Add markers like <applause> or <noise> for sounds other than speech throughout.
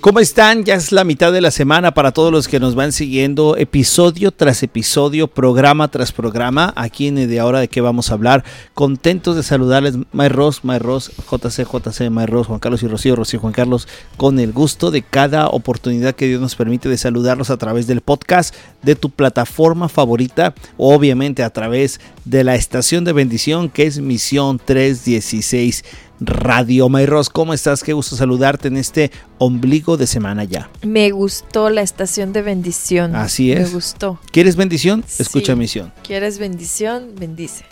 ¿Cómo están? Ya es la mitad de la semana para todos los que nos van siguiendo episodio tras episodio, programa tras programa, aquí en De Ahora de qué vamos a hablar. Contentos de saludarles, My Ross, My Ross, JC, JC, My Ross, Juan Carlos y Rocío, Rocío, Juan Carlos, con el gusto de cada oportunidad que Dios nos permite de saludarlos a través del podcast de tu plataforma favorita, obviamente a través de la estación de bendición que es Misión 316 Radio Mayros. ¿Cómo estás? Qué gusto saludarte en este ombligo de semana ya. Me gustó la estación de bendición. Así es. Me gustó. ¿Quieres bendición? Escucha Sí. misión. ¿Quieres bendición? Bendice.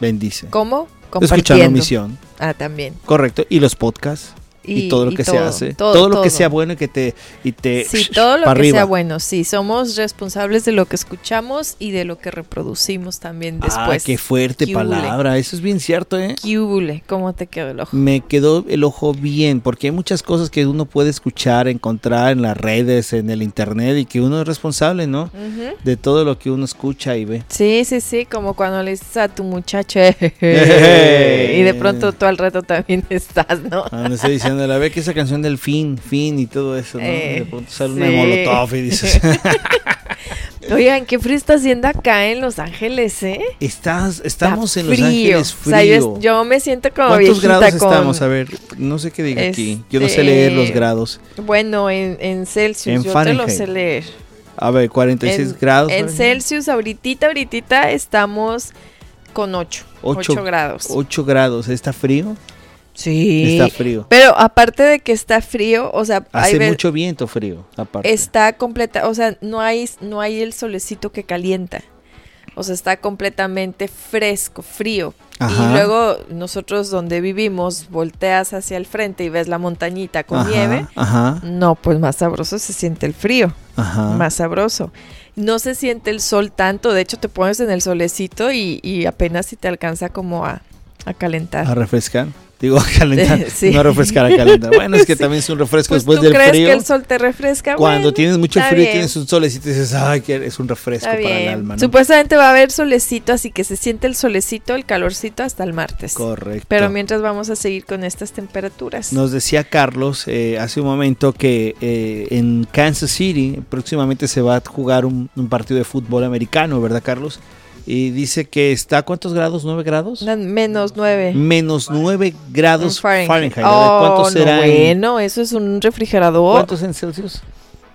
Bendice. ¿Cómo? Escuchando Compartiendo. misión. Ah, también. Correcto. Y los podcasts. Y, todo lo que se todo, hace. Todo, Todo, lo que todo. sea bueno y que te. Y te Sí, todo lo que arriba. sea bueno. Sí, somos responsables de lo que escuchamos y de lo que reproducimos también Ah, después. qué fuerte ¿Qué hubole? palabra. Eso es bien cierto, ¿eh? ¿Qué hubole? ¿Cómo te quedó el ojo? Me quedó el ojo bien, porque hay muchas cosas que uno puede escuchar, encontrar en las redes, en el internet, y que uno es responsable, ¿no? Ujú. De todo lo que uno escucha y ve. Sí, sí, sí, como cuando le dices a tu muchacho <laughs> Ejé. y de pronto tú al rato también <laughs> estás, ¿no? Ah, no estoy diciendo, la ve que esa canción del fin, fin y todo eso, ¿no? Eh, de pronto sale una sí. de Molotov y dices, <laughs> Oigan, ¿qué frío está haciendo acá en Los Ángeles, eh? Estás, estamos Está en Los frío. Ángeles O sea, yo, frío. yo me siento como ¿Cuántos grados con... estamos? A ver, no sé qué diga aquí. Yo no sé Este, leer los grados. Bueno, en, en Celsius, En yo te Fahrenheit. lo sé leer. A ver, 46 En, grados. en Fahrenheit. Celsius, ahorita, ahorita estamos con 8. Ocho- 8 grados. 8 grados. ¿Está frío? Sí. Está frío. Pero aparte de que está frío, o sea, hay Hace ve- mucho viento frío, aparte. está completa, o sea, no hay, no hay el solecito que calienta. O sea, está completamente fresco, frío. Ajá. Y luego nosotros donde vivimos, volteas hacia el frente y ves la montañita con Ajá, nieve. Ajá, No, pues más sabroso se siente el frío, ajá. más sabroso. No se siente el sol tanto, de hecho te pones en el solecito y, y apenas si te alcanza como a, a calentar. A refrescar. Digo, <laughs> a calentar. <laughs> Sí. No a refrescar, a calentar. Bueno, es que <laughs> Sí. también es un refresco Pues después tú del crees frío. que el sol te refresca. Cuando Bueno, tienes mucho frío y bien. tienes un solecito y dices, ay, que es un refresco Está para el bien. alma, ¿no? Supuestamente va a haber solecito, así que se siente el solecito, el calorcito hasta el martes. Correcto. Pero mientras vamos a seguir con estas temperaturas. Nos decía Carlos eh, hace un momento que eh, en Kansas City próximamente se va a jugar un, un partido de fútbol americano, ¿verdad, Carlos? Y dice que está, ¿a ¿cuántos grados? ¿9 grados? Menos nueve. Menos 9 grados en Fahrenheit. Ver, Oh, ¿Cuánto no, en, bueno, eso es un refrigerador. ¿Cuántos en Celsius?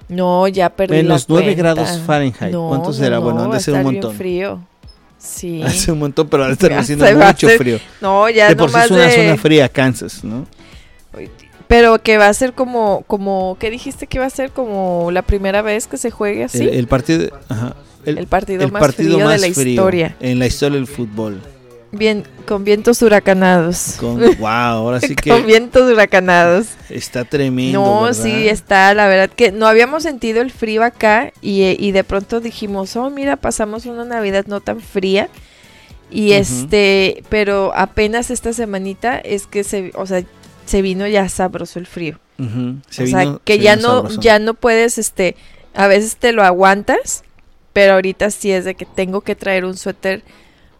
No, ya perdí Menos la 9 cuenta. grados Fahrenheit. No, ¿Cuánto no, será? Bueno, no, han de ser un bien montón. frío. Sí. <laughs> Hace un montón, pero estar <laughs> Ya haciendo mucho frío. No, ya De por sí es una de- zona fría, Kansas, ¿no? Pero que va a ser como, como, ¿qué dijiste que va a ser como la primera vez que se juegue así? El, el partido, ajá, el, El partido el más partido frío de la frío historia. en la historia del fútbol. Bien, con vientos huracanados. Con, <laughs> wow, ahora sí con que vientos huracanados. está tremendo. No, ¿verdad? sí, está, la verdad que no habíamos sentido el frío acá y, eh, y de pronto dijimos, oh, mira, pasamos una Navidad no tan fría. Y este, pero apenas esta semanita es que se, o sea, se vino ya sabroso el frío. Ujú, se o sea, que se ya no, sabroso. ya no puedes, este, a veces te lo aguantas, pero ahorita sí es de que tengo que traer un suéter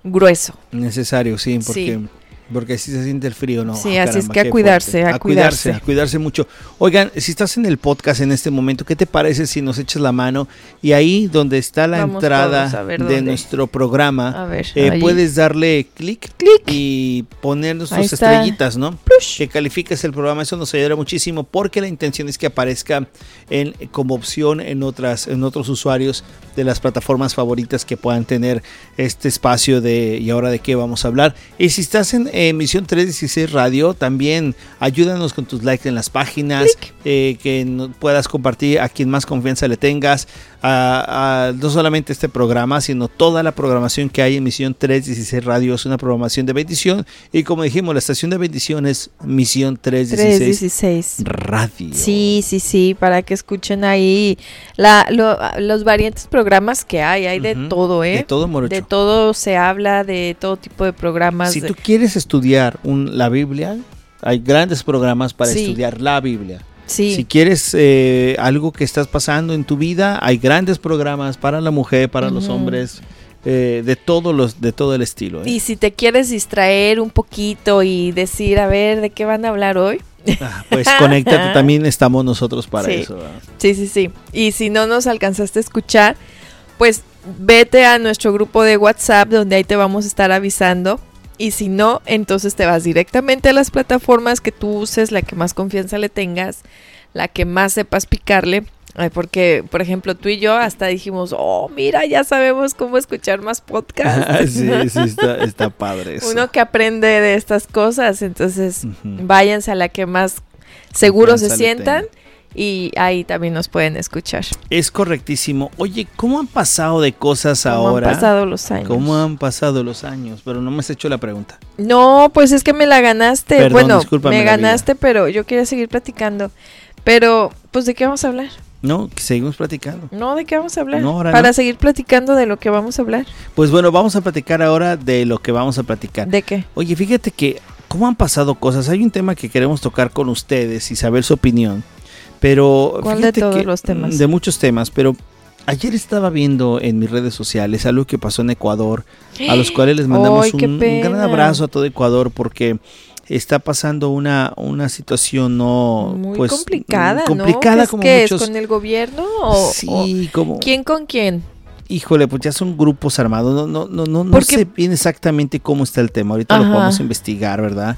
grueso. Necesario, sí, porque, Sí. Porque así se siente el frío, ¿no? Sí, Ah, así es que a cuidarse, fuerte. a cuidarse, cuidarse. a cuidarse mucho. Oigan, si estás en el podcast en este momento, ¿qué te parece si nos echas la mano y ahí donde está la Vamos entrada a de dónde. nuestro programa, A ver, eh, puedes darle clic Clic. y ponernos tus estrellitas, ¿no? Plush. que califiques el programa, eso nos ayudará muchísimo porque la intención es que aparezca en, como opción en otras en otros usuarios de las plataformas favoritas que puedan tener este espacio de y ahora de qué vamos a hablar. Y si estás en emisión 316 Radio, también ayúdanos con tus likes en las páginas, eh, que no- puedas compartir a quien más confianza le tengas, a, a- no solamente este programa, sino toda la programación que hay en Misión 316 Radio es una programación de bendición y como dijimos, la estación de bendición es Misión 316 316. Radio. Sí, sí, sí, para que escuchen ahí la, lo- los variantes programas que hay, hay de todo, ¿eh? De todo morocho. De todo se habla, de todo tipo de programas. Si de- tú quieres estudiar un- la Biblia, hay grandes programas para Sí. estudiar la Biblia. Sí, Si quieres eh, algo que estás pasando en tu vida, hay grandes programas para la mujer, para los hombres, eh, de todos los, de todo el estilo. ¿eh? y si te quieres distraer un poquito y decir, a ver, ¿de qué van a hablar hoy? Ah, pues conéctate, también estamos nosotros para Sí. eso. ¿verdad? Sí, sí, sí. Y si no nos alcanzaste a escuchar, pues vete a nuestro grupo de WhatsApp donde ahí te vamos a estar avisando. Y si no, entonces te vas directamente a las plataformas que tú uses, la que más confianza le tengas, la que más sepas picarle. Porque, por ejemplo, tú y yo hasta dijimos, oh, mira, ya sabemos cómo escuchar más podcasts. <laughs> sí, sí, está, está padre eso. Uno que aprende de estas cosas, entonces Ujú. váyanse a la que más seguros se sientan. Y ahí también nos pueden escuchar. Es correctísimo. Oye, ¿cómo han pasado de cosas ¿Cómo ahora? han pasado los años? ¿Cómo han pasado los años? Pero no me has hecho la pregunta. No, pues es que me la ganaste. Perdón, bueno, me ganaste, pero yo quería seguir platicando. Pero, pues, ¿de qué vamos a hablar? No, seguimos platicando. No, ¿de qué vamos a hablar? No, ahora Para no. seguir platicando de lo que vamos a hablar. Pues bueno, vamos a platicar ahora de lo que vamos a platicar. ¿De qué? Oye, fíjate que cómo han pasado cosas. Hay un tema que queremos tocar con ustedes y saber su opinión. Pero ¿Cuál de todos los temas? De muchos temas, pero ayer estaba viendo en mis redes sociales algo que pasó en Ecuador, a los cuales les mandamos un, un gran abrazo a todo Ecuador porque está pasando una, una situación no Muy pues complicada, complicada ¿Qué es, como muchos es, con el gobierno o, sí, como o quién con quién? híjole, pues ya son grupos armados, no no no no, no sé bien exactamente cómo está el tema, ahorita lo Ajá. podemos investigar, ¿verdad?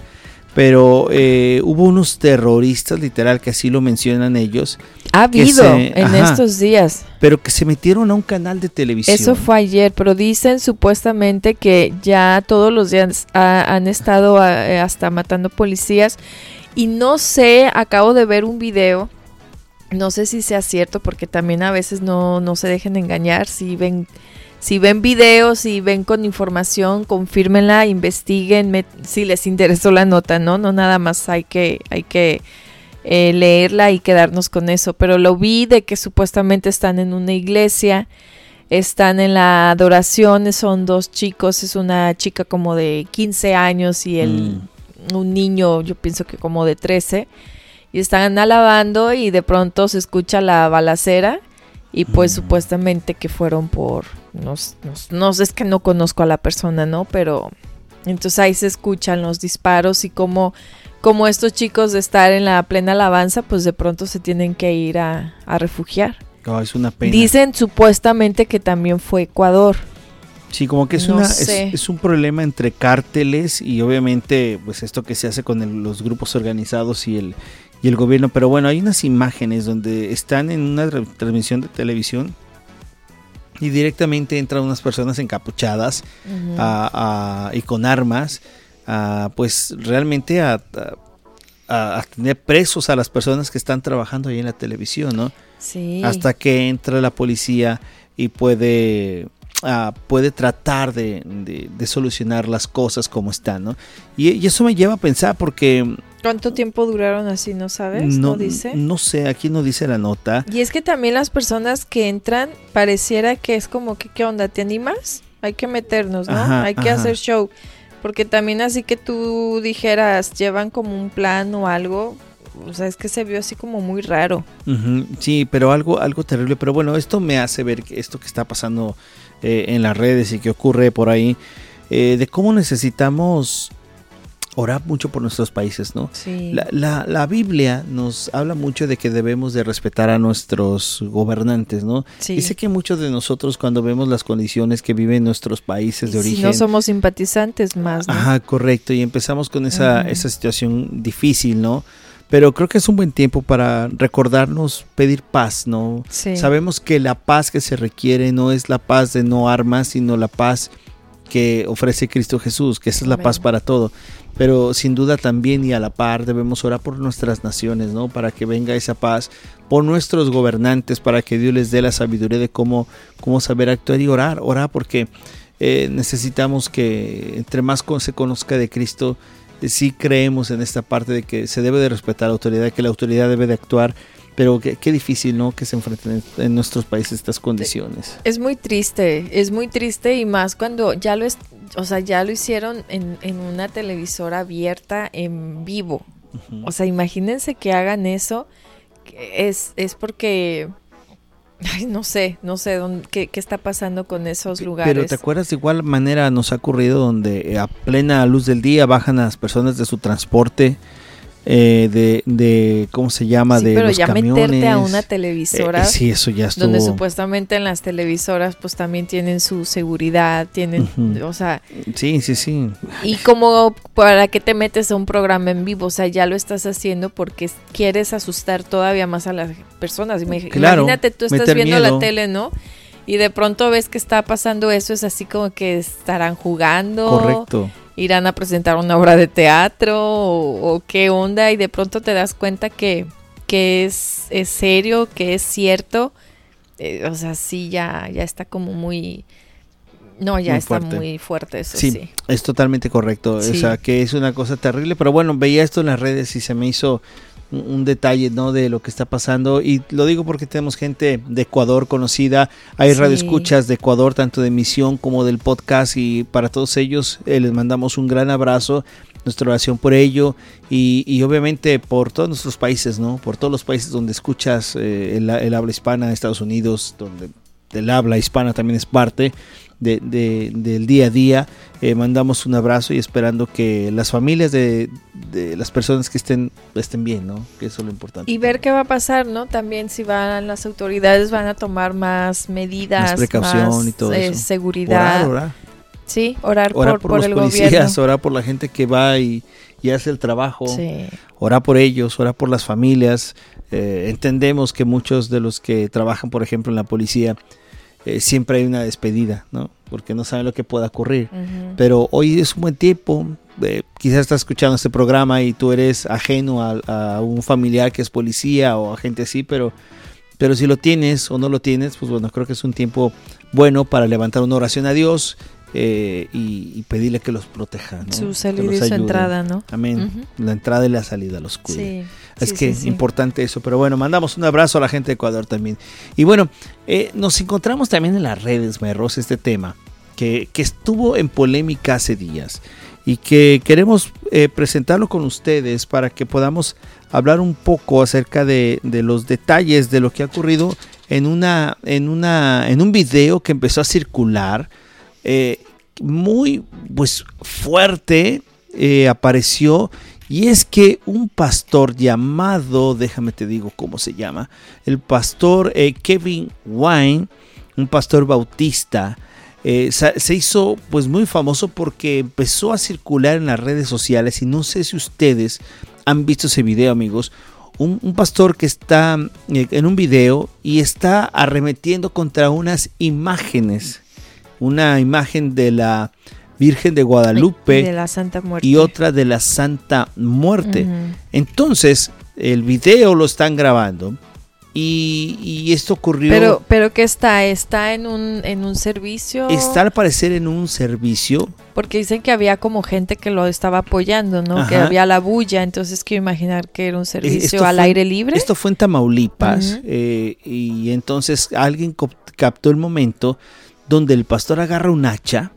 Pero eh, hubo unos terroristas, literal, que así lo mencionan ellos, Ha habido se- en ajá. estos días. pero que se metieron a un canal de televisión. Eso fue ayer, pero dicen supuestamente que ya todos los días ha- han estado eh, hasta matando policías. Y no sé, acabo de ver un video, no sé si sea cierto, porque también a veces no, no se dejen engañar. Si ven, si ven videos, si ven con información, confírmenla, investiguen, si les interesó la nota, ¿no? No nada más hay que, hay que eh, leerla y quedarnos con eso. Pero lo vi de que supuestamente están en una iglesia están en la adoración, son dos chicos, es una chica como de 15 años y el, un niño, yo pienso que como de 13, y están alabando y de pronto se escucha la balacera y pues Mm. supuestamente que fueron por, no, s- no, s- no sé, es que no conozco a la persona, ¿no? Pero entonces ahí se escuchan los disparos y como, como estos chicos de estar en la plena alabanza, pues de pronto se tienen que ir a, a refugiar. Oh, es una pena. Dicen supuestamente que también fue Ecuador. Sí, como que es, No una, es, es un problema entre cárteles y obviamente pues esto que se hace con el- los grupos organizados y el, y el gobierno. Pero bueno, hay unas imágenes donde están en una transmisión de televisión y directamente entran unas personas encapuchadas Ujú. a- a- y con armas, a, pues realmente a tener presos a las personas que están trabajando ahí en la televisión, ¿no? Sí. hasta que entra la policía y puede ah, puede tratar de, de- de solucionar las cosas como están, ¿no? Y, y eso me lleva a pensar porque ¿Cuánto tiempo duraron así, no sabes? No, no, dice. no sé, aquí no dice la nota. Y es que también las personas que entran pareciera que es como que, ¿qué onda? ¿Te animas? Hay que meternos, ¿no? Ajá, Hay que ajá. hacer show. Porque también así que tú dijeras, llevan como un plan o algo. O sea, es que se vio así como muy raro. Sí, pero algo, algo terrible. Pero bueno, esto me hace ver que esto que está pasando eh, en las redes y que ocurre por ahí, eh, de cómo necesitamos orar mucho por nuestros países, ¿no? Sí. La, la- la Biblia nos habla mucho de que debemos de respetar a nuestros gobernantes, ¿no? sí. Y sé que muchos de nosotros cuando vemos las condiciones que viven nuestros países de Y si origen... no somos simpatizantes más, ¿no? Ajá, correcto. Y empezamos con esa, esa situación difícil, ¿no? Pero creo que es un buen tiempo para recordarnos pedir paz, ¿no? Sí. Sabemos que la paz que se requiere no es la paz de no armas, sino la paz que ofrece Cristo Jesús, que esa es la paz para todo. Pero sin duda también y a la par debemos orar por nuestras naciones, ¿no? Para que venga esa paz, por nuestros gobernantes, para que Dios les dé la sabiduría de cómo, cómo saber actuar y orar, orar porque eh, necesitamos que entre más se conozca de Cristo, sí creemos en esta parte de que se debe de respetar la autoridad, que la autoridad debe de actuar, pero qué, qué difícil, ¿no? Que se enfrenten en, nuestros países estas condiciones. Es muy triste, es muy triste y más cuando ya lo es, o sea, ya lo hicieron en, en una televisora abierta en vivo. O sea, imagínense que hagan eso. Es, es porque, ay, no sé, no sé dónde, qué, qué está pasando con esos lugares. Pero te acuerdas de igual manera nos ha ocurrido donde eh, a plena luz del día bajan a las personas de su transporte eh, de, de, ¿cómo se llama? Sí, de pero los ya camiones. meterte a una televisora Eh, sí, eso ya estuvo. donde supuestamente en las televisoras pues también tienen su seguridad, tienen, o sea, Sí, sí, sí. y como para qué te metes a un programa en vivo, o sea, ya lo estás haciendo porque quieres asustar todavía más a las personas. Claro, Imagínate, tú estás viendo miedo. la tele, ¿no? Y de pronto ves que está pasando eso, es así como que estarán jugando, Correcto. Irán a presentar una obra de teatro o, o qué onda y de pronto te das cuenta que, que es, es serio, que es cierto. Eh, o sea, sí, ya, ya está como muy... No, ya Muy está fuerte. muy fuerte eso, Sí, sí. es totalmente correcto. Sí. O sea, que es una cosa terrible. Pero bueno, veía esto en las redes y se me hizo un, un detalle, ¿no? De lo que está pasando. Y lo digo porque tenemos gente de Ecuador conocida. Hay Sí. radioescuchas de Ecuador, tanto de emisión como del podcast. Y para todos ellos eh, les mandamos un gran abrazo. Nuestra oración por ello. Y, y obviamente por todos nuestros países, ¿no? Por todos los países donde escuchas eh, el, el habla hispana, Estados Unidos, donde el habla hispana también es parte de- de- del día a día. Eh, mandamos un abrazo y esperando que las familias de, de las personas que estén estén bien, ¿no? Que eso es lo importante. Y ver qué va a pasar, ¿no? También si van las autoridades van a tomar más medidas, Más precaución más, y todo eh, eso. seguridad. Orar, orar. Sí, orar, Orar por, por, por los el policías, gobierno. <laughs> orar por la gente que va y, y hace el trabajo. Sí. orar por ellos, orar por las familias. Eh, entendemos que muchos de los que trabajan, por ejemplo, en la policía, eh, siempre hay una despedida, ¿no? Porque no saben lo que pueda ocurrir. Pero hoy es un buen tiempo. eh, quizás estás escuchando este programa y tú eres ajeno a, a un familiar que es policía o a gente así, pero, pero si lo tienes o no lo tienes, pues bueno, creo que es un tiempo bueno para levantar una oración a Dios eh, y, y pedirle que los proteja. ¿no? Su salida y su entrada, ¿no? Amén. La entrada y la salida los cuide. Sí. Es sí, que sí. importante eso, pero bueno, mandamos un abrazo a la gente de Ecuador también. Y bueno, eh, nos encontramos también en las redes, Merros, este tema, que, que estuvo en polémica hace días y que queremos eh, presentarlo con ustedes para que podamos hablar un poco acerca de, de los detalles de lo que ha ocurrido en, una, en, una, en un video que empezó a circular. Eh, muy pues fuerte eh, apareció y es que un pastor llamado, déjame te digo cómo se llama, el pastor eh, Kevin Wine, un pastor bautista, se hizo pues muy famoso porque empezó a circular en las redes sociales y no sé si ustedes han visto ese video amigos. Un, pastor que está en un video y está arremetiendo contra unas imágenes. Una imagen de la Virgen de Guadalupe Y de la Santa Muerte. y otra de la Santa Muerte. Entonces, el video lo están grabando y, y esto ocurrió. Pero, pero ¿qué está? ¿Está en un, en un servicio? Está al parecer en un servicio. Porque dicen que había como gente que lo estaba apoyando, ¿no? Que había la bulla, entonces quiero imaginar que era un servicio esto al fue- aire libre. Esto fue en Tamaulipas eh, y entonces alguien captó el momento donde el pastor agarra un hacha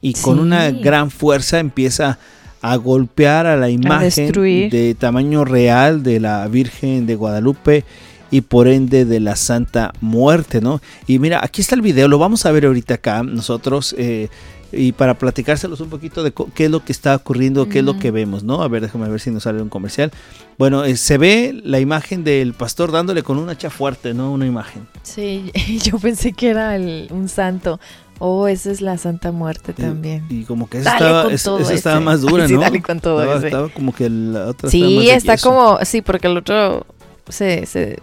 y con Sí. una gran fuerza empieza a golpear a la imagen de tamaño real de la Virgen de Guadalupe y por ende de la Santa Muerte, ¿no? Y mira, aquí está el video, lo vamos a ver ahorita acá nosotros eh, y para platicárselos un poquito de qué es lo que está ocurriendo, qué es lo que vemos, ¿no? A ver, déjame ver si nos sale un comercial. Bueno, eh, se ve la imagen del pastor dándole con un hacha fuerte, ¿no? Una imagen. Sí, <laughs> yo pensé que era el- un santo. Oh, esa es la Santa Muerte Eh, también. Y como que esa Dale estaba, esa- estaba más dura, <laughs> Sí, ¿no? dale con todo estaba, ese. estaba como que la otra Sí, está yeso. como, sí, porque el otro se, se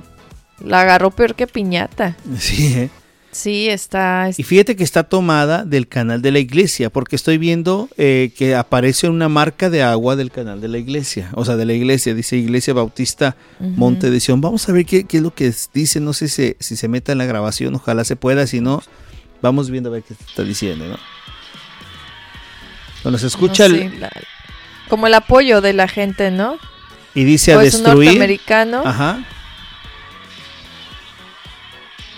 la agarró peor que piñata. <laughs> Sí, ¿eh? Sí, está, Y fíjate que está tomada del canal de la iglesia, porque estoy viendo eh, que aparece una marca de agua del canal de la iglesia, o sea, de la iglesia, dice Iglesia Bautista Ujú. Monte de Sion. Vamos a ver qué, qué es lo que dice, no sé si, si se meta en la grabación, ojalá se pueda, si no, vamos viendo a ver qué está diciendo, ¿no? Cuando se escucha No el- sé, la- como el apoyo de la gente, ¿no? y dice a O es un destruir, norteamericano. ajá,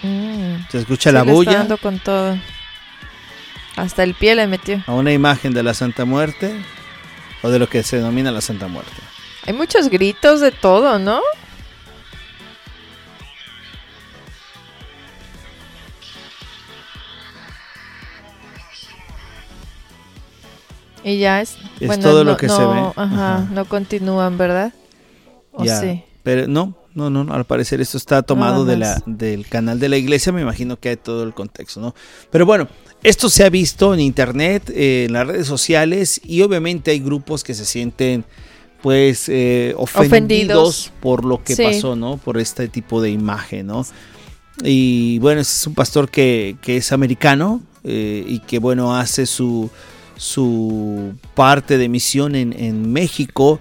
Mm, se escucha sí, la está bulla con todo. Hasta el pie le metió. a una imagen de la Santa Muerte o de lo que se denomina la Santa Muerte. Hay muchos gritos de todo, ¿no? Y ya es, Es bueno, todo no- lo que se ve. Ajá, Ajá. no continúan, ¿verdad? ¿O Ya, sí? Pero no, no, no, al parecer esto está tomado de la, del canal de la iglesia, me imagino que hay todo el contexto, ¿no? Pero bueno, esto se ha visto en internet, eh, en las redes sociales y obviamente hay grupos que se sienten pues eh, ofendidos, Ofendidos. por lo que Sí. pasó, ¿no? Por este tipo de imagen, ¿no? Y bueno, este es un pastor que, que es americano eh, y que bueno, hace su, su parte de misión en, en México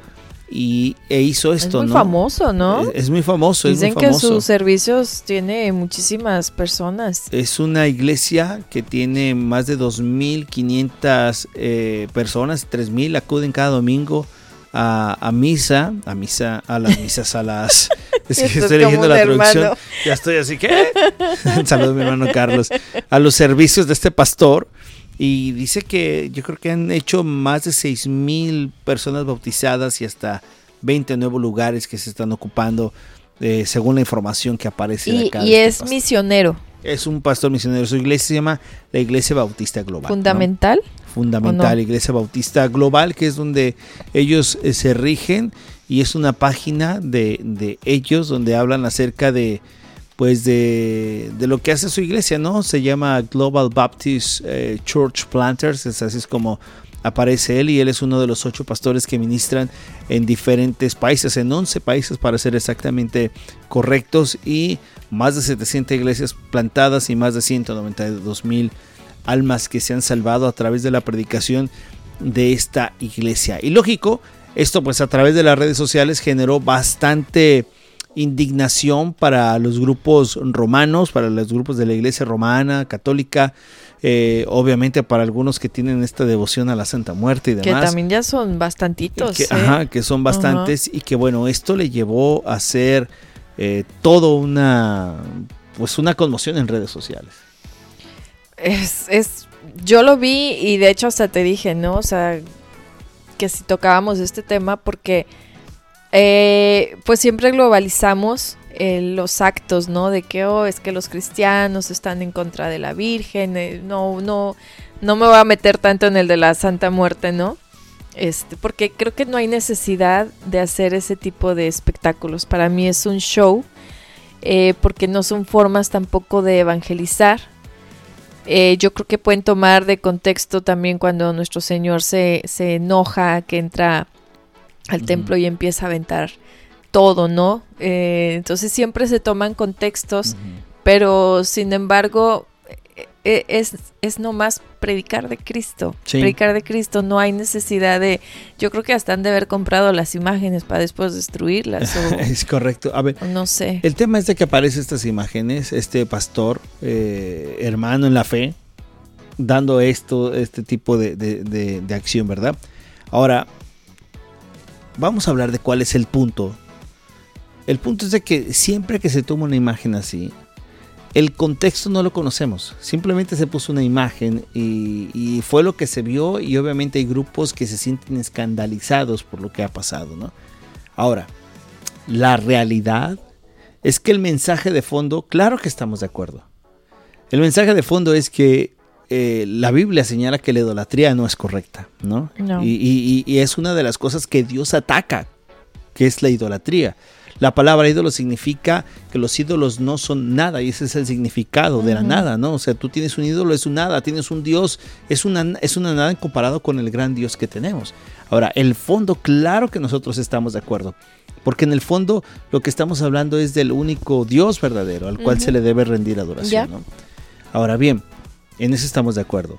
y, e hizo esto, es muy ¿no? famoso, ¿no? Es, es muy famoso, es Dicen muy que famoso. sus servicios tiene muchísimas personas. Es una iglesia que tiene más de 2.500 eh, personas, 3.000 acuden cada domingo a, a misa, a misa, a las <laughs> misas, a las... Es <laughs> que Esto es estoy leyendo la hermano. traducción. Ya estoy así que... <laughs> Saludos mi hermano Carlos. A los servicios de este pastor. Y dice que yo creo que han hecho más de 6.000 personas bautizadas y hasta 20 nuevos lugares que se están ocupando. eh, según la información que aparece Y, acá y este es misionero, Es un pastor misionero. Su iglesia se llama la Iglesia Bautista Global. ¿no? fundamental. Fundamental. Iglesia Bautista Global, que es donde ellos eh, se rigen y es una página de, de ellos donde hablan acerca de pues de, de lo que hace su iglesia, ¿no? Se llama Global Baptist eh, Church Planters, es así es como aparece él y él es uno de los ocho pastores que ministran en diferentes países, en 11 países para ser exactamente correctos y más de 700 iglesias plantadas y más de 192 mil almas que se han salvado a través de la predicación de esta iglesia. Y lógico, esto pues a través de las redes sociales generó bastante indignación para los grupos romanos, para los grupos de la iglesia romana, católica, eh, obviamente para algunos que tienen esta devoción a la Santa Muerte y Que demás. también ya son bastantitos. Que, ¿eh? ajá, que son bastantes y que bueno, esto le llevó a ser eh, todo una pues una conmoción en redes sociales. Es, es, yo lo vi y de hecho hasta te dije, ¿no? O sea, que si tocábamos este tema porque eh, pues siempre globalizamos eh, los actos, ¿no? De que, oh, es que los cristianos están en contra de la Virgen, eh, no, no, no me voy a meter tanto en el de la Santa Muerte, ¿no? Este, porque creo que no hay necesidad de hacer ese tipo de espectáculos. Para mí es un show, porque no son formas tampoco de evangelizar. Yo creo que pueden tomar de contexto también cuando nuestro Señor se, se enoja, que entra al templo y empieza a aventar todo, ¿no? Eh, entonces siempre se toman contextos, pero sin embargo eh, eh, es, es nomás predicar de Cristo. Sí. Predicar de Cristo, no hay necesidad de... Yo creo que hasta han de haber comprado las imágenes para después destruirlas o, <laughs> es correcto. A ver, no sé. El tema es de que aparecen estas imágenes, este pastor, eh, hermano en la fe, dando esto, este tipo de, de- de- de acción, ¿verdad? Ahora, vamos a hablar de cuál es el punto. El punto es de que siempre que se toma una imagen así, el contexto no lo conocemos. Simplemente se puso una imagen y, fue lo que se vio y obviamente hay grupos que se sienten escandalizados por lo que ha pasado, ¿no? Ahora, la realidad es que el mensaje de fondo, claro que estamos de acuerdo. El mensaje de fondo es que eh, la Biblia señala que la idolatría no es correcta, ¿no? No. Y, y- y es una de las cosas que Dios ataca, que es la idolatría. La palabra ídolo significa que los ídolos no son nada y ese es el significado de la nada, ¿no? O sea, tú tienes un ídolo, es un nada, tienes un Dios, es una, es una nada comparado con el gran Dios que tenemos. Ahora, el fondo, claro que nosotros estamos de acuerdo, porque en el fondo lo que estamos hablando es del único Dios verdadero al cual se le debe rendir adoración. ¿no? Ahora bien, en eso estamos de acuerdo.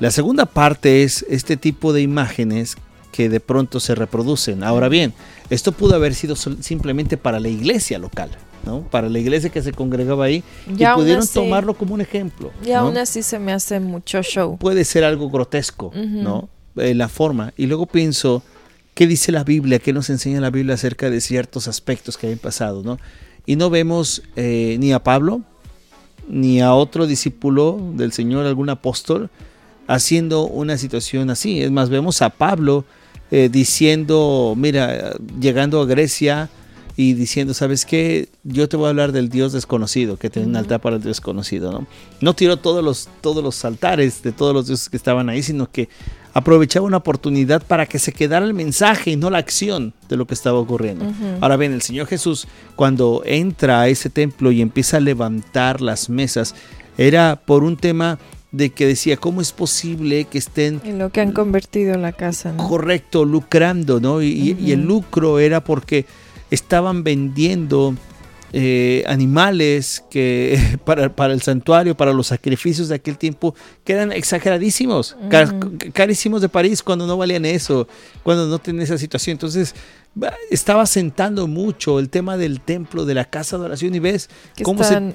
La segunda parte es este tipo de imágenes que de pronto se reproducen. Ahora bien, esto pudo haber sido simplemente para la iglesia local, ¿no? Para la iglesia que se congregaba ahí Y y pudieron así- tomarlo como un ejemplo. Y ¿no? aún así se me hace mucho show. Puede ser algo grotesco. ¿no? Eh, la forma. Y luego pienso, ¿qué dice la Biblia? ¿Qué nos enseña la Biblia acerca de ciertos aspectos que habían pasado, ¿no? Y no vemos eh, ni a Pablo, ni a otro discípulo del Señor, algún apóstol, haciendo una situación así. Es más, vemos a Pablo eh, diciendo, mira, llegando a Grecia y diciendo, ¿sabes qué? Yo te voy a hablar del Dios desconocido, que tiene un altar para el Dios desconocido, ¿no? No tiró todos los, todos los altares de todos los dioses que estaban ahí, sino que aprovechaba una oportunidad para que se quedara el mensaje y no la acción de lo que estaba ocurriendo. Ahora bien, el Señor Jesús, cuando entra a ese templo y empieza a levantar las mesas, era por un tema de que decía, ¿cómo es posible que estén... En lo que han convertido la casa. Correcto, lucrando, ¿no? y el lucro era porque estaban vendiendo eh, animales que <laughs> para, el santuario, para los sacrificios de aquel tiempo, que eran exageradísimos, carísimos de París cuando no valían eso, cuando no tenían esa situación. Entonces, estaba sentando mucho el tema del templo, de la casa de oración y ves cómo, se,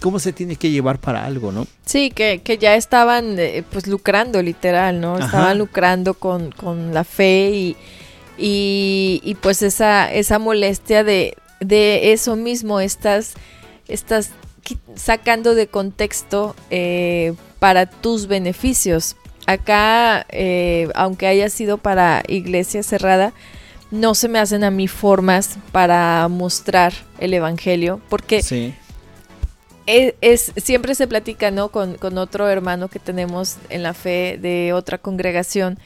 cómo se tiene que llevar para algo, ¿no? Sí, que, ya estaban eh, pues lucrando literal, ¿no? Estaban lucrando con, la fe y, y, pues esa, esa molestia de, de eso mismo, estás, estás sacando de contexto eh, para tus beneficios. Acá, eh, aunque haya sido para iglesia cerrada, no se me hacen a mí formas para mostrar el evangelio, porque e, es, siempre se platica, ¿no? Con, con otro hermano que tenemos en la fe de otra congregación,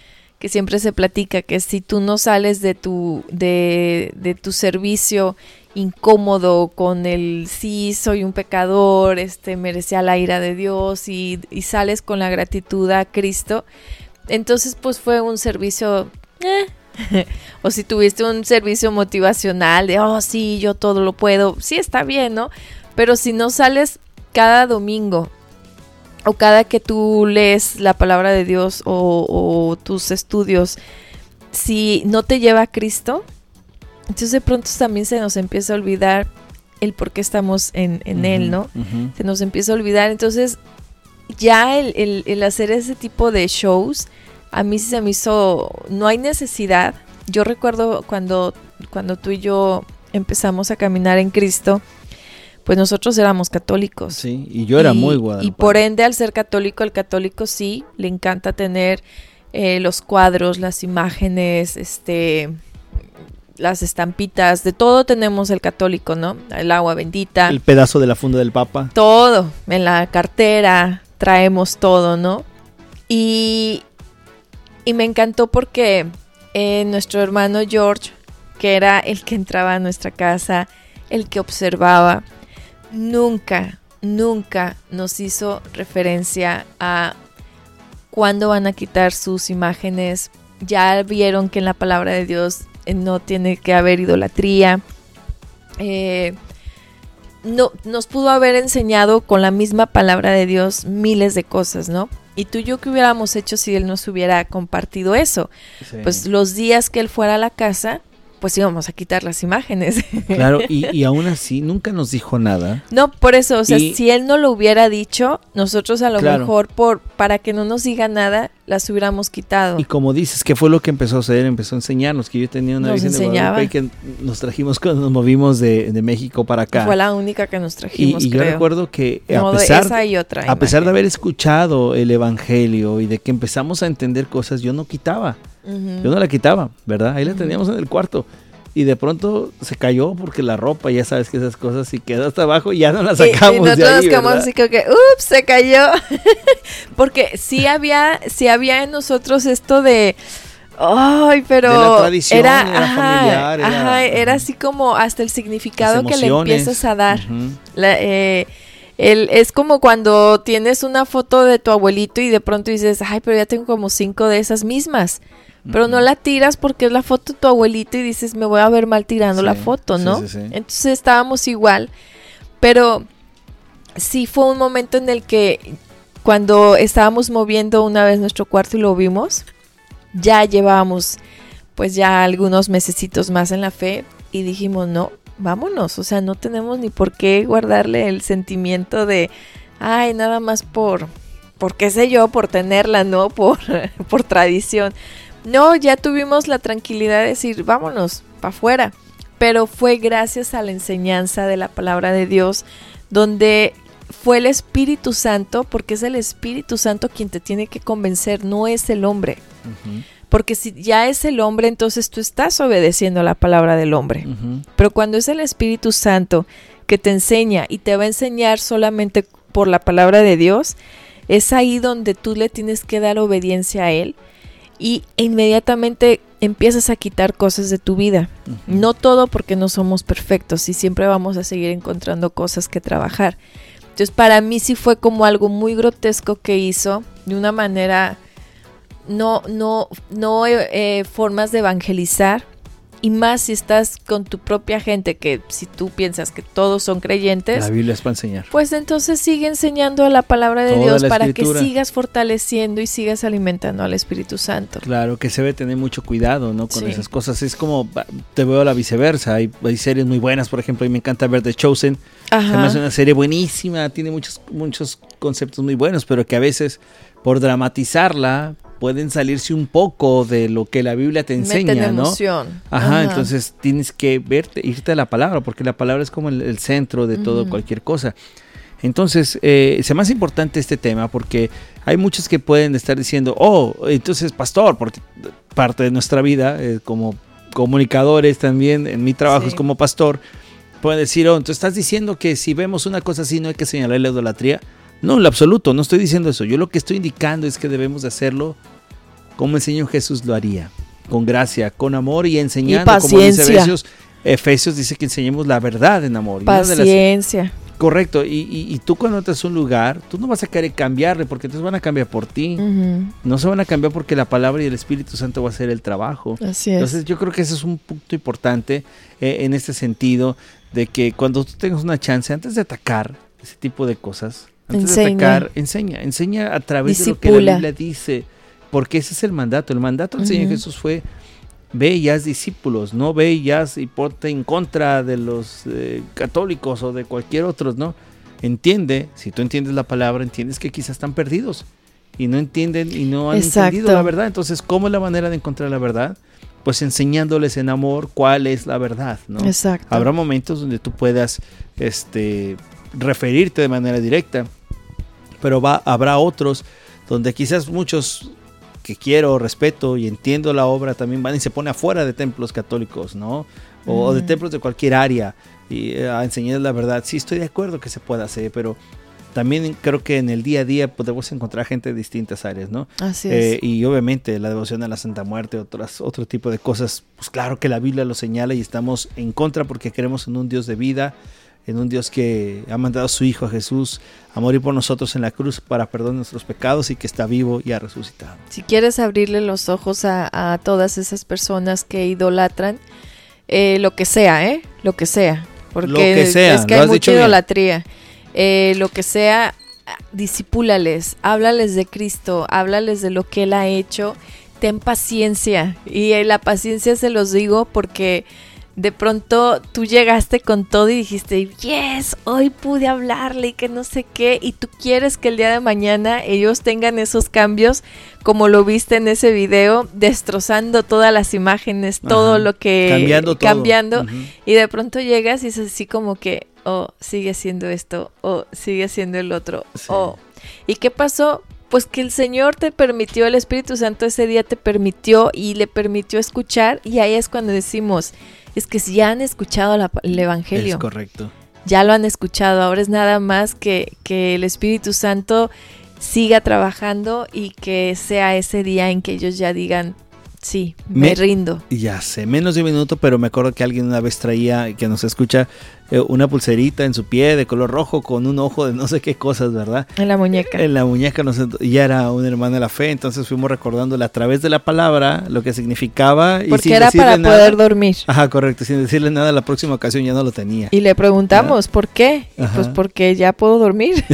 que siempre se platica que si tú no sales de tu, de, de tu servicio incómodo con el sí soy un pecador, este merecía la ira de Dios y, sales con la gratitud a Cristo, entonces pues fue un servicio eh. <laughs> o si tuviste un servicio motivacional de oh sí, yo todo lo puedo, sí está bien, ¿no? Pero si no sales cada domingo o cada que tú lees la palabra de Dios o, o tus estudios, si no te lleva a Cristo, entonces de pronto también se nos empieza a olvidar el por qué estamos en, él, ¿no? Se nos empieza a olvidar. Entonces ya el, hacer ese tipo de shows, a mí sí se me hizo, no hay necesidad. Yo recuerdo cuando, cuando tú y yo empezamos a caminar en Cristo, pues nosotros éramos católicos. Sí, y yo era muy guay. Y por ende, al ser católico, el católico sí le encanta tener eh, los cuadros, las imágenes, este, las estampitas, de todo tenemos el católico, ¿no? El agua bendita. El pedazo de la funda del Papa. Todo, en la cartera traemos todo, ¿no? Y, y me encantó porque eh, nuestro hermano George, que era el que entraba a nuestra casa, el que observaba, nunca, nunca nos hizo referencia a cuándo van a quitar sus imágenes. Ya vieron que en la palabra de Dios eh, no tiene que haber idolatría. Eh, no, nos pudo haber enseñado con la misma palabra de Dios miles de cosas, ¿no? Y tú y yo, ¿qué hubiéramos hecho si Él nos hubiera compartido eso? Pues los días que Él fuera a la casa, pues íbamos a quitar las imágenes. <laughs> Claro, y, aún así nunca nos dijo nada. No, por eso, o sea, si él no lo hubiera dicho, nosotros a lo mejor por para que no nos diga nada, las hubiéramos quitado. Y como dices, ¿qué fue lo que empezó a hacer? Empezó a enseñarnos que yo tenía una nos de que nos trajimos cuando nos movimos de, México para acá. Fue la única que nos trajimos. Y, yo recuerdo que a pesar, a pesar de haber escuchado el evangelio y de que empezamos a entender cosas, yo no quitaba. Yo no la quitaba, ¿verdad? Ahí la teníamos en el cuarto. Y de pronto se cayó porque la ropa, ya sabes que esas cosas, y quedó hasta abajo y ya no la sacamos. Y, nosotros nos así que, ups, se cayó. <laughs> porque sí había, sí había en nosotros esto de. Ay, pero la tradición, era, familiar, era, era, así como hasta el significado que le empiezas a dar. Eh, es como cuando tienes una foto de tu abuelito y de pronto dices, ay, pero ya tengo como cinco de esas mismas pero no la tiras porque es la foto de tu abuelito y dices, me voy a ver mal tirando la foto, ¿no? Entonces estábamos igual, pero sí fue un momento en el que cuando estábamos moviendo una vez nuestro cuarto y lo vimos, ya llevábamos pues ya algunos mesecitos más en la fe y dijimos, no, vámonos, o sea, no tenemos ni por qué guardarle el sentimiento de, ay, nada más por, por qué sé yo, por tenerla, ¿no? <laughs> Por, por tradición. No, ya tuvimos la tranquilidad de decir, vámonos, para afuera. Pero fue gracias a la enseñanza de la palabra de Dios, donde fue el Espíritu Santo, porque es el Espíritu Santo quien te tiene que convencer, no es el hombre. Porque si ya es el hombre, entonces tú estás obedeciendo a la palabra del hombre. Pero cuando es el Espíritu Santo que te enseña y te va a enseñar solamente por la palabra de Dios, es ahí donde tú le tienes que dar obediencia a Él y inmediatamente empiezas a quitar cosas de tu vida. No todo porque no somos perfectos y siempre vamos a seguir encontrando cosas que trabajar. Entonces para mí sí fue como algo muy grotesco que hizo de una manera no no no eh, formas de evangelizar y más si estás con tu propia gente, que si tú piensas que todos son creyentes. La Biblia es para enseñar. Pues entonces sigue enseñando la palabra de Dios para que sigas fortaleciendo y sigas alimentando al Espíritu Santo. Claro, que se debe tener mucho cuidado, ¿no? Con esas cosas. Es como, te veo a la viceversa. Hay, series muy buenas, por ejemplo, a mí me encanta ver The Chosen. Ajá. Hace una serie buenísima, tiene muchos, muchos conceptos muy buenos, pero que a veces por dramatizarla pueden salirse un poco de lo que la Biblia te enseña, ¿no? Ajá, entonces tienes que verte, irte a la palabra, porque la palabra es como el, centro de todo, cualquier cosa. Entonces, eh, es más importante este tema porque hay muchos que pueden estar diciendo, oh, entonces, pastor, porque parte de nuestra vida, eh, como comunicadores también, en mi trabajo es como pastor, pueden decir, oh, entonces estás diciendo que si vemos una cosa así no hay que señalar la idolatría. No, en lo absoluto, no estoy diciendo eso. Yo lo que estoy indicando es que debemos de hacerlo como el Señor Jesús lo haría, con gracia, con amor y enseñando, y como dice Efesios, Efesios dice que enseñemos la verdad en amor. Paciencia. correcto, y, tú cuando entras a un lugar, tú no vas a querer cambiarle porque entonces van a cambiar por ti. No se van a cambiar porque la palabra y el Espíritu Santo va a hacer el trabajo. Así es. Entonces yo creo que ese es un punto importante eh, en este sentido de que cuando tú tengas una chance, antes de atacar ese tipo de cosas, antes de atacar, enseña, enseña a través de lo que la Biblia dice porque ese es el mandato. El mandato del Señor Jesús fue, ve y haz discípulos, no ve y haz y ponte en contra de los eh, católicos o de cualquier otro, ¿no? Entiende, si tú entiendes la palabra, entiendes que quizás están perdidos y no entienden y no han entendido la verdad. Entonces, ¿cómo es la manera de encontrar la verdad? Pues enseñándoles en amor cuál es la verdad, ¿no? Exacto. Habrá momentos donde tú puedas este, referirte de manera directa, pero va, habrá otros donde quizás muchos que quiero, respeto y entiendo la obra también van y se pone afuera de templos católicos, ¿no? O, de templos de cualquier área y eh, a enseñar la verdad. Sí, estoy de acuerdo que se pueda hacer, pero también creo que en el día a día podemos encontrar gente de distintas áreas, ¿no? Así es. Eh, y obviamente la devoción a la Santa Muerte, otras, otro tipo de cosas, pues claro que la Biblia lo señala y estamos en contra porque creemos en un Dios de vida, en un Dios que ha mandado a su Hijo a Jesús a morir por nosotros en la cruz para perdonar nuestros pecados y que está vivo y ha resucitado. Si quieres abrirle los ojos a, todas esas personas que idolatran, eh, lo que sea, ¿eh? Lo que sea. Porque lo que sea, es que hay mucha idolatría. Eh, lo que sea, disipúlales, háblales de Cristo, háblales de lo que Él ha hecho, ten paciencia. Y eh, la paciencia se los digo porque de pronto tú llegaste con todo y dijiste, yes, hoy pude hablarle y que no sé qué, y tú quieres que el día de mañana ellos tengan esos cambios, como lo viste en ese video, destrozando todas las imágenes, todo lo que... Cambiando todo. Cambiando, y de pronto llegas y es así como que, oh, sigue siendo esto, oh, sigue siendo el otro, oh. ¿Y qué pasó? Pues que el Señor te permitió, el Espíritu Santo ese día te permitió y le permitió escuchar, y ahí es cuando decimos, es que si ya han escuchado el Evangelio. Es correcto. Ya lo han escuchado, ahora es nada más que, que el Espíritu Santo siga trabajando y que sea ese día en que ellos ya digan, sí, me, me rindo. Ya sé, menos de un minuto, pero me acuerdo que alguien una vez traía, que nos escucha, una pulserita en su pie de color rojo con un ojo de no sé qué cosas, ¿verdad? En la muñeca. En la muñeca, no sé, ya era un hermano de la fe, entonces fuimos recordándole a través de la palabra lo que significaba. Porque y era para poder dormir. Ajá, correcto, sin decirle nada, la próxima ocasión ya no lo tenía. Y le preguntamos, ¿por qué? pues porque ya puedo dormir.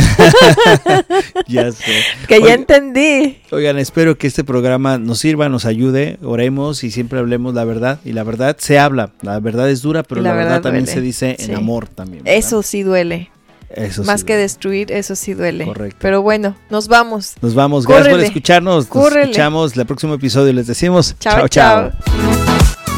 <laughs> ya sé. que ya entendí. Oigan, espero que este programa nos sirva, nos ayude, oremos y siempre hablemos la verdad. Y la verdad se habla, la verdad es dura, pero la, verdad, también se dice en amor también. Eso sí duele. Eso Más que destruir, eso sí duele. Correcto. Pero bueno, nos vamos. Nos vamos. Gracias por escucharnos. Nos escuchamos el próximo episodio. Les decimos chao, chao. chao.